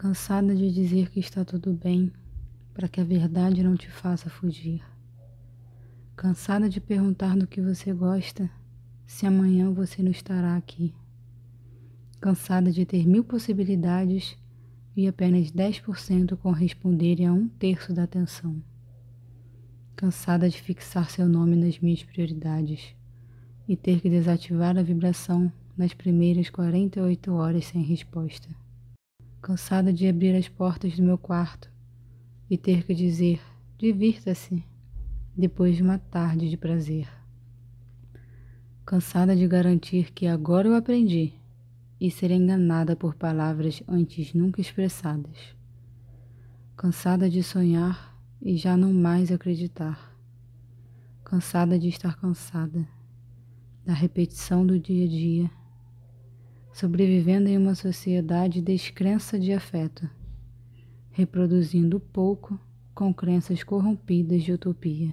Cansada de dizer que está tudo bem, para que a verdade não te faça fugir. Cansada de perguntar do que você gosta, se amanhã você não estará aqui. Cansada de ter mil possibilidades e apenas 10% corresponderem a um terço da atenção. Cansada de fixar seu nome nas minhas prioridades e ter que desativar a vibração nas primeiras 48 horas sem resposta. Cansada de abrir as portas do meu quarto e ter que dizer: divirta-se, depois de uma tarde de prazer. Cansada de garantir que agora eu aprendi e ser enganada por palavras antes nunca expressadas. Cansada de sonhar e já não mais acreditar. Cansada de estar cansada da repetição do dia a dia, sobrevivendo em uma sociedade descrença de afeto, reproduzindo pouco com crenças corrompidas de utopia.